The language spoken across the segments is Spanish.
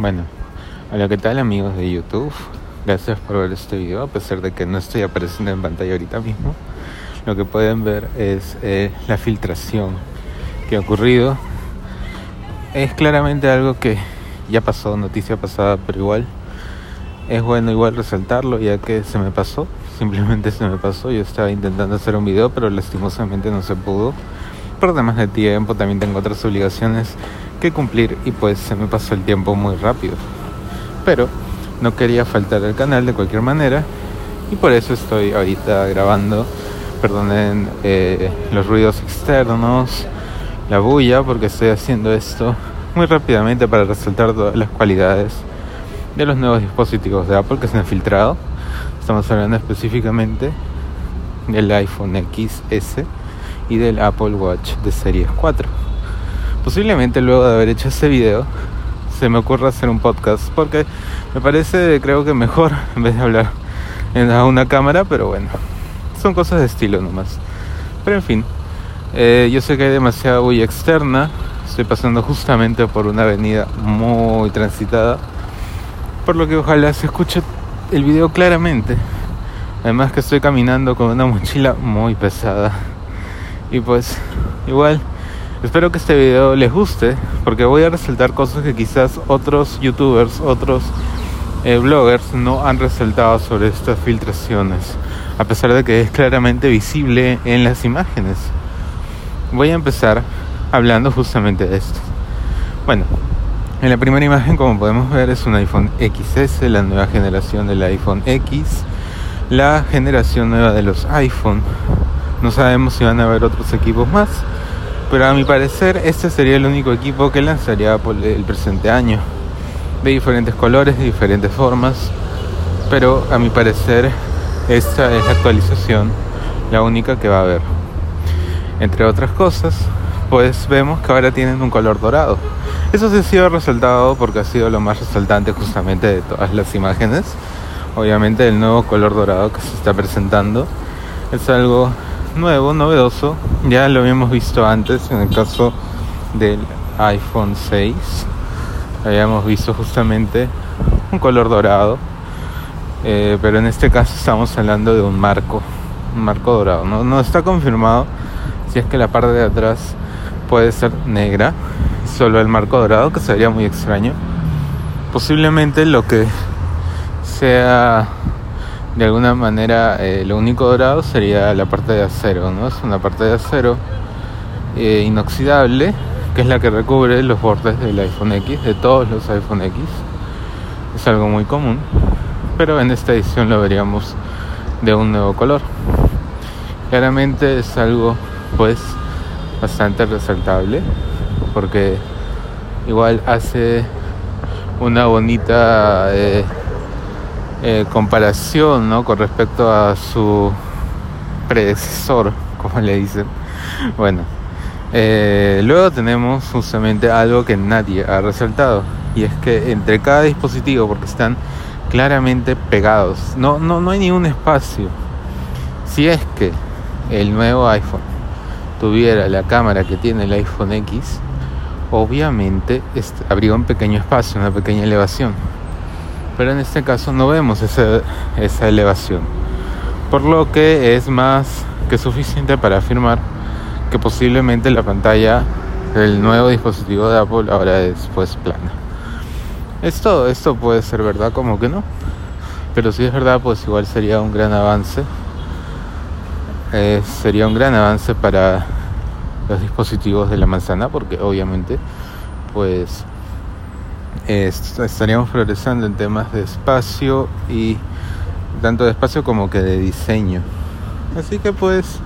Bueno, hola, ¿qué tal amigos de YouTube? Gracias por ver este video, a pesar de que no estoy apareciendo en pantalla ahorita mismo. Lo que pueden ver es eh, la filtración que ha ocurrido. Es claramente algo que ya pasó, noticia pasada, pero igual es bueno igual resaltarlo ya que se me pasó, simplemente se me pasó. Yo estaba intentando hacer un video, pero lastimosamente no se pudo. Por demás de tiempo, también tengo otras obligaciones que cumplir y pues se me pasó el tiempo muy rápido. Pero no quería faltar al canal de cualquier manera y por eso estoy ahorita grabando. Perdonen eh, los ruidos externos, la bulla, porque estoy haciendo esto muy rápidamente para resaltar todas las cualidades de los nuevos dispositivos de Apple que se han filtrado. Estamos hablando específicamente del iPhone XS y del Apple Watch de Series 4. Posiblemente luego de haber hecho ese video se me ocurra hacer un podcast porque me parece creo que mejor en vez de hablar en una cámara, pero bueno, son cosas de estilo nomás. Pero en fin, eh, yo sé que hay demasiada bulla externa, estoy pasando justamente por una avenida muy transitada, por lo que ojalá se escuche el video claramente. Además que estoy caminando con una mochila muy pesada. Y pues igual Espero que este video les guste porque voy a resaltar cosas que quizás otros youtubers, otros eh, bloggers no han resaltado sobre estas filtraciones, a pesar de que es claramente visible en las imágenes. Voy a empezar hablando justamente de esto. Bueno, en la primera imagen como podemos ver es un iPhone XS, la nueva generación del iPhone X, la generación nueva de los iPhone. No sabemos si van a haber otros equipos más pero a mi parecer este sería el único equipo que lanzaría por el presente año. De diferentes colores, de diferentes formas. Pero a mi parecer esta es la actualización, la única que va a haber. Entre otras cosas, pues vemos que ahora tienen un color dorado. Eso se ha sido resaltado porque ha sido lo más resaltante justamente de todas las imágenes. Obviamente el nuevo color dorado que se está presentando es algo nuevo, novedoso. Ya lo habíamos visto antes en el caso del iPhone 6. Habíamos visto justamente un color dorado. Eh, pero en este caso estamos hablando de un marco. Un marco dorado. No, no está confirmado si es que la parte de atrás puede ser negra. Solo el marco dorado, que sería muy extraño. Posiblemente lo que sea de alguna manera eh, lo único dorado sería la parte de acero, ¿no? Es una parte de acero eh, inoxidable que es la que recubre los bordes del iPhone X, de todos los iPhone X. Es algo muy común, pero en esta edición lo veríamos de un nuevo color. Claramente es algo pues bastante resaltable porque igual hace una bonita eh, eh, comparación ¿no? con respecto a su predecesor, como le dicen. Bueno, eh, luego tenemos justamente algo que nadie ha resaltado y es que entre cada dispositivo, porque están claramente pegados, no, no, no hay ningún espacio. Si es que el nuevo iPhone tuviera la cámara que tiene el iPhone X, obviamente habría un pequeño espacio, una pequeña elevación pero en este caso no vemos esa, elevación. Por lo que es más que suficiente para afirmar que posiblemente la pantalla del nuevo dispositivo de Apple ahora es pues plana. Esto, esto puede ser verdad como que no. Pero si es verdad pues igual sería un gran avance. Eh, sería un gran avance para los dispositivos de la manzana porque obviamente pues estaríamos progresando en temas de espacio y tanto de espacio como que de diseño. Así que pues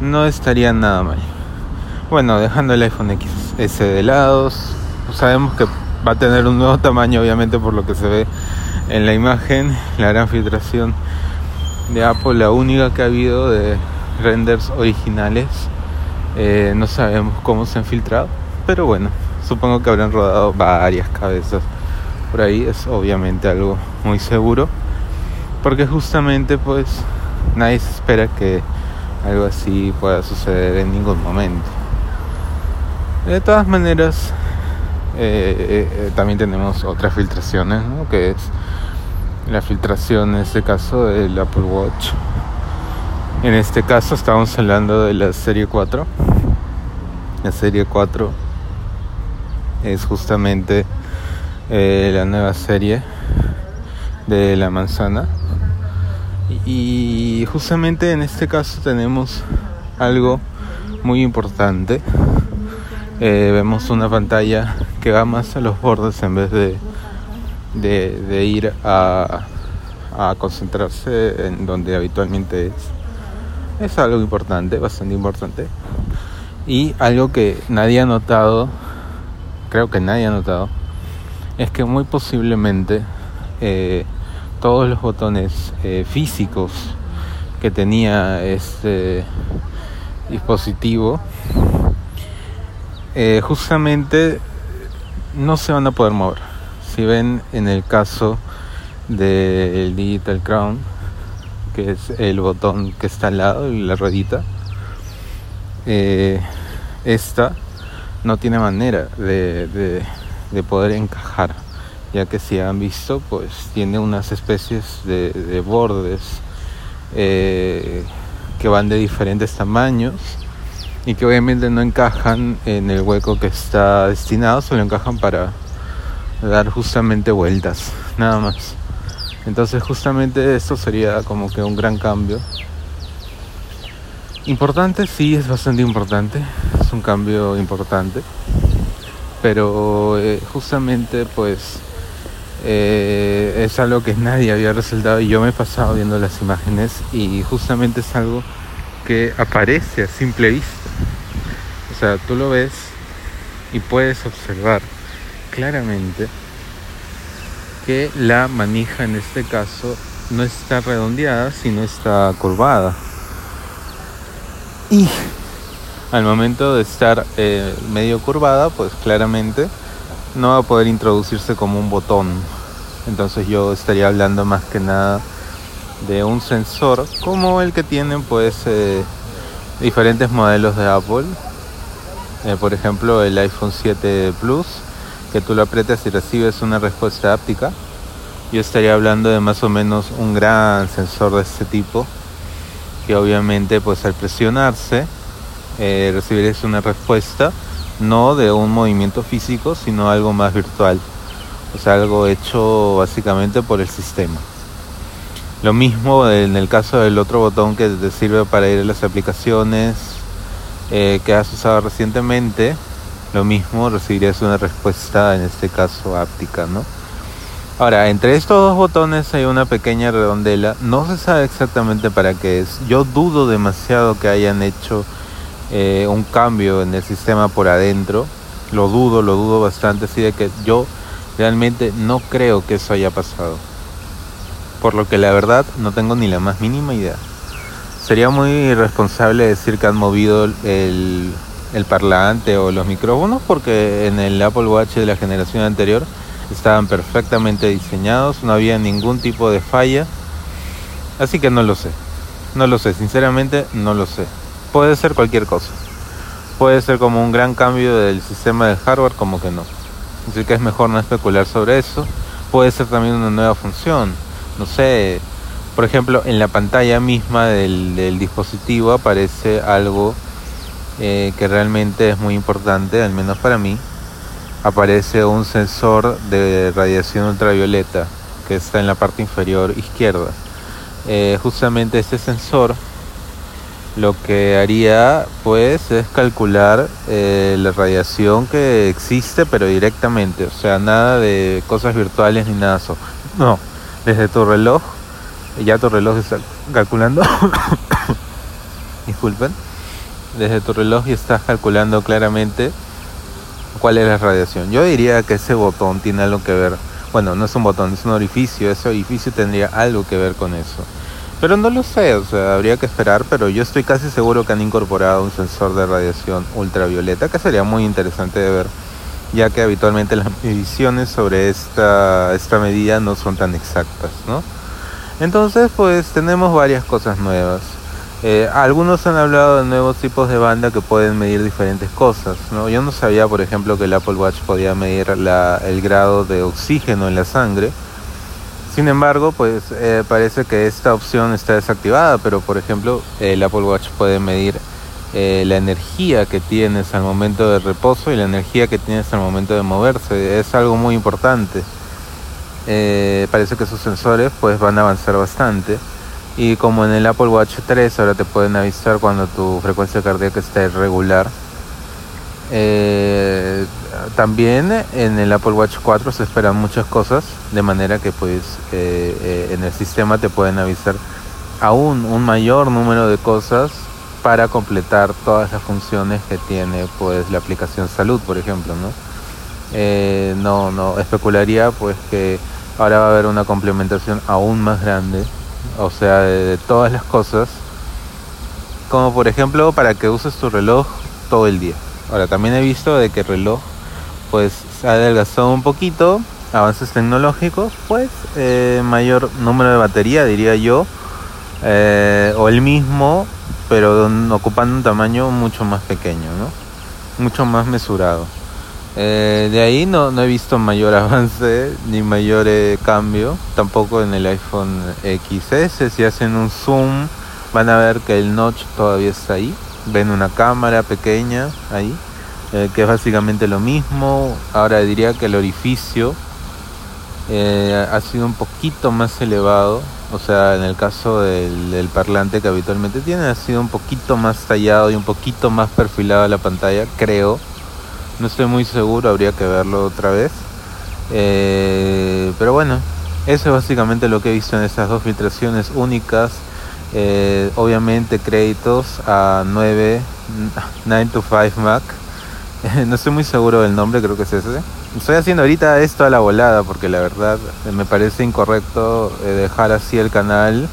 no estaría nada mal. Bueno, dejando el iPhone XS de lados, sabemos que va a tener un nuevo tamaño obviamente por lo que se ve en la imagen, la gran filtración de Apple, la única que ha habido de renders originales. Eh, no sabemos cómo se han filtrado, pero bueno, supongo que habrán rodado varias cabezas por ahí es obviamente algo muy seguro porque justamente pues nadie se espera que algo así pueda suceder en ningún momento de todas maneras también tenemos otras filtraciones, ¿no? que es la filtración en este caso del Apple Watch. En este caso estamos hablando de la serie 4. La serie 4 es justamente eh, la nueva serie de la manzana. Y justamente en este caso tenemos algo muy importante. Eh, vemos una pantalla que va más a los bordes en vez de de, ir a, a concentrarse en donde habitualmente es. Es algo importante, bastante importante. Y algo que nadie ha notado, creo que nadie ha notado, es que muy posiblemente eh, todos los botones eh, físicos que tenía este dispositivo eh, justamente no se van a poder mover. Si ven en el caso del Digital Crown, que es el botón que está al lado la ruedita, eh, esta no tiene manera de, poder encajar, ya que si han visto, pues tiene unas especies de, bordes eh, que van de diferentes tamaños y que obviamente no encajan en el hueco que está destinado, solo encajan para dar justamente vueltas, nada más. Entonces justamente esto sería como que un gran cambio. Importante, sí, es bastante importante, un cambio importante, pero eh, justamente pues eh, es algo que nadie había resaltado y yo me he pasado viendo las imágenes y justamente es algo que aparece a simple vista. O sea, tú lo ves y puedes observar claramente que la manija en este caso no está redondeada, sino está curvada. Y al momento de estar eh, medio curvada, pues claramente no va a poder introducirse como un botón. Entonces yo estaría hablando más que nada de un sensor como el que tienen pues eh, diferentes modelos de Apple. Eh, por ejemplo el iPhone 7 Plus que tú lo aprietas y recibes una respuesta áptica. Yo estaría hablando de más o menos un gran sensor de este tipo, que obviamente pues al presionarse eh, recibirías una respuesta no de un movimiento físico, sino algo más virtual, o sea, algo hecho básicamente por el sistema. Lo mismo en el caso del otro botón que te sirve para ir a las aplicaciones eh, que has usado recientemente, lo mismo recibirías una respuesta, en este caso áptica, ¿no? Ahora, entre estos dos botones hay una pequeña redondela, no se sabe exactamente para qué es. Yo dudo demasiado que hayan hecho eh, un cambio en el sistema por adentro, lo dudo, lo dudo bastante, así de que yo realmente no creo que eso haya pasado. Por lo que la verdad no tengo ni la más mínima idea. Sería muy irresponsable decir que han movido el, el parlante o los micrófonos porque en el Apple Watch de la generación anterior estaban perfectamente diseñados, no había ningún tipo de falla. Así que no lo sé. No lo sé, sinceramente no lo sé. Puede ser cualquier cosa. Puede ser como un gran cambio del sistema de hardware, como que no. Así que es mejor no especular sobre eso. Puede ser también una nueva función. No sé, por ejemplo, en la pantalla misma del, dispositivo aparece algo eh, que realmente es muy importante, al menos para mí, aparece un sensor de radiación ultravioleta que está en la parte inferior izquierda. Eh, justamente este sensor lo que haría pues es calcular eh, la radiación que existe pero directamente, o sea, nada de cosas virtuales ni nada eso. No, desde tu reloj, ya tu reloj está calculando, disculpen, desde tu reloj y estás calculando claramente cuál es la radiación. Yo diría que ese botón tiene algo que ver, bueno, no es un botón, es un orificio, ese orificio tendría algo que ver con eso. Pero no lo sé, o sea, habría que esperar, pero yo estoy casi seguro que han incorporado un sensor de radiación ultravioleta, que sería muy interesante de ver, ya que habitualmente las mediciones sobre esta, esta medida no son tan exactas, ¿no? Entonces, pues tenemos varias cosas nuevas. Eh, algunos han hablado de nuevos tipos de banda que pueden medir diferentes cosas. ¿no? Yo no sabía, por ejemplo, que el Apple Watch podía medir el grado de oxígeno en la sangre. Sin embargo, pues eh, parece que esta opción está desactivada, pero por ejemplo, el Apple Watch puede medir eh, la energía que tienes al momento de reposo y la energía que tienes al momento de moverse. Es algo muy importante. parece que sus sensores pues van a avanzar bastante. Y como en el Apple Watch 3 ahora te pueden avisar cuando tu frecuencia cardíaca está irregular. Eh, también en el Apple Watch 4 se esperan muchas cosas, de manera que pues eh, eh, en el sistema te pueden avisar aún un mayor número de cosas para completar todas las funciones que tiene pues la aplicación salud, por ejemplo, ¿no? no, especularía pues que ahora va a haber una complementación aún más grande o sea, de, todas las cosas, como por ejemplo para que uses tu reloj todo el día. Ahora, también he visto de que el reloj pues se ha adelgazado un poquito, avances tecnológicos, pues eh, mayor número de batería, diría yo, eh, o el mismo, pero ocupando un tamaño mucho más pequeño, ¿no? Mucho más mesurado. Eh, de ahí no, no he visto mayor avance ni mayor cambio, tampoco en el iPhone XS. Si hacen un zoom, van a ver que el notch todavía está ahí. Ven una cámara pequeña ahí, eh, que es básicamente lo mismo. Ahora diría que el orificio ha sido un poquito más elevado. O sea, en el caso del, del parlante que habitualmente tiene, ha sido un poquito más tallado y un poquito más perfilado la pantalla, creo no estoy muy seguro, habría que verlo otra vez. Eh, pero bueno, eso es básicamente lo que he visto en estas dos filtraciones únicas. Eh, obviamente créditos a 9, 9 to 5 Mac. no estoy muy seguro del nombre, creo que es ese. Estoy haciendo ahorita esto a la volada porque la verdad me parece incorrecto eh, dejar así el canal.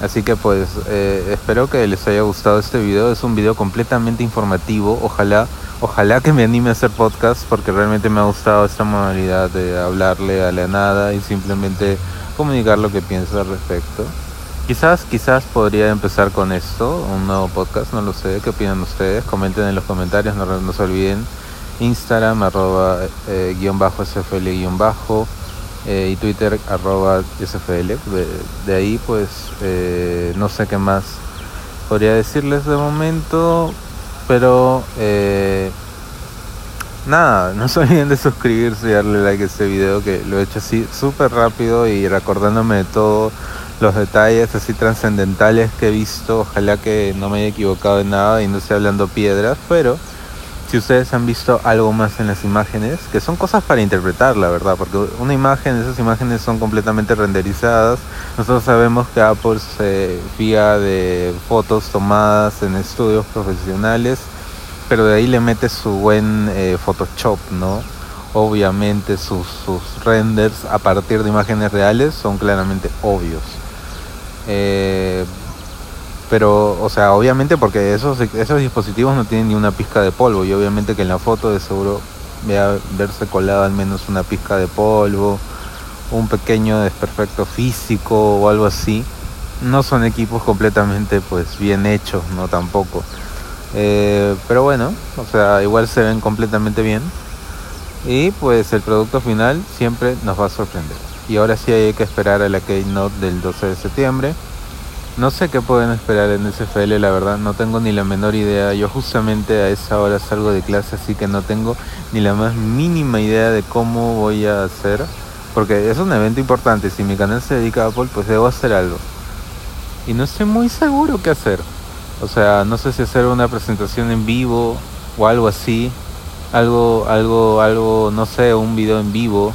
Así que pues espero que les haya gustado este video. Es un video completamente informativo. Ojalá Ojalá que me anime a hacer podcast porque realmente me ha gustado esta modalidad de hablarle a la nada y simplemente comunicar lo que pienso al respecto. Quizás, quizás podría empezar con esto, un nuevo podcast, no lo sé, ¿qué opinan ustedes? Comenten en los comentarios, no, se olviden. Instagram, arroba, eh, guion bajo, SFL, guion bajo, eh, y Twitter, arroba, SFL. De, ahí, pues, eh, no sé qué más podría decirles de momento. Pero nada, no se olviden de suscribirse y darle like a este video que lo he hecho así súper rápido y recordándome de todos los detalles así trascendentales que he visto. Ojalá que no me haya equivocado en nada y no esté hablando piedras, pero si ustedes han visto algo más en las imágenes, que son cosas para interpretar, la verdad, porque una imagen, esas imágenes son completamente renderizadas. Nosotros sabemos que Apple se fía de fotos tomadas en estudios profesionales, pero de ahí le mete su buen eh, Photoshop, ¿no? Obviamente sus, sus renders a partir de imágenes reales son claramente obvios. Eh, pero, o sea, obviamente porque esos, esos dispositivos no tienen ni una pizca de polvo y obviamente que en la foto de seguro vea verse colado al menos una pizca de polvo, un pequeño desperfecto físico o algo así. No son equipos completamente pues bien hechos, no tampoco. Eh, pero bueno, o sea, igual se ven completamente bien. Y pues el producto final siempre nos va a sorprender. Y ahora sí hay que esperar a la Keynote del 12 de septiembre no sé qué pueden esperar en SFL, la verdad, no tengo ni la menor idea. Yo justamente a esa hora salgo de clase, así que no tengo ni la más mínima idea de cómo voy a hacer. Porque es un evento importante, si mi canal se dedica a Apple, pues debo hacer algo. Y no estoy muy seguro qué hacer. O sea, no sé si hacer una presentación en vivo o algo así. Algo, algo, algo, no sé, un video en vivo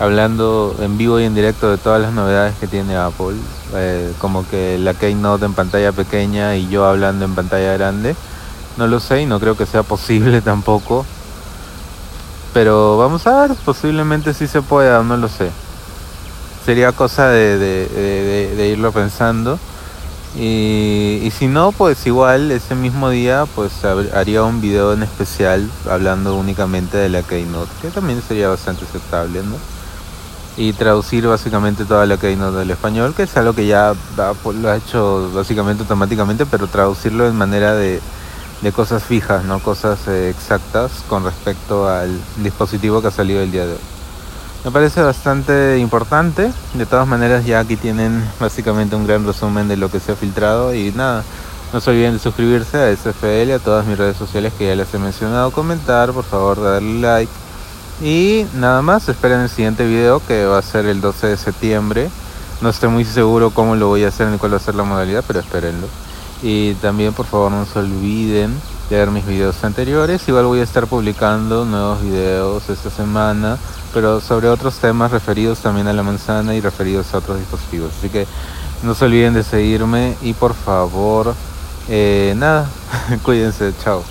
hablando en vivo y en directo de todas las novedades que tiene Apple, eh, como que la Keynote en pantalla pequeña y yo hablando en pantalla grande. No lo sé y no creo que sea posible tampoco. Pero vamos a ver, posiblemente sí se pueda, no lo sé. Sería cosa de, irlo pensando. Y, y, si no, pues igual ese mismo día pues haría un video en especial hablando únicamente de la Keynote, que también sería bastante aceptable, ¿no? Y traducir básicamente toda la Keynote del español, que es algo que ya lo ha hecho básicamente automáticamente, pero traducirlo en manera de, de cosas fijas, no cosas eh, exactas con respecto al dispositivo que ha salido el día de hoy. Me parece bastante importante, de todas maneras ya aquí tienen básicamente un gran resumen de lo que se ha filtrado y nada, no se olviden de suscribirse a SFL, a todas mis redes sociales que ya les he mencionado, comentar, por favor darle like y nada más, esperen el siguiente video que va a ser el 12 de septiembre. No estoy muy seguro cómo lo voy a hacer ni cuál va a ser la modalidad, pero espérenlo. Y también por favor no se olviden de ver mis videos anteriores. Igual voy a estar publicando nuevos videos esta semana, pero sobre otros temas referidos también a la manzana y referidos a otros dispositivos. Así que no se olviden de seguirme y por favor, eh, nada, cuídense, chao.